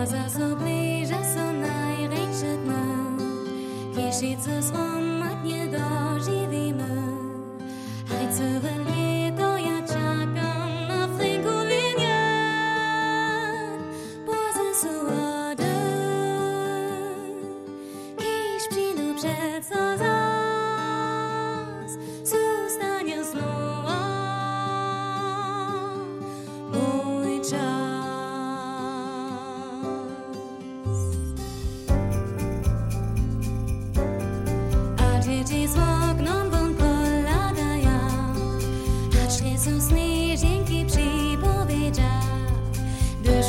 Czas zbliża się największy dny, jeśli coś on nie dożywa.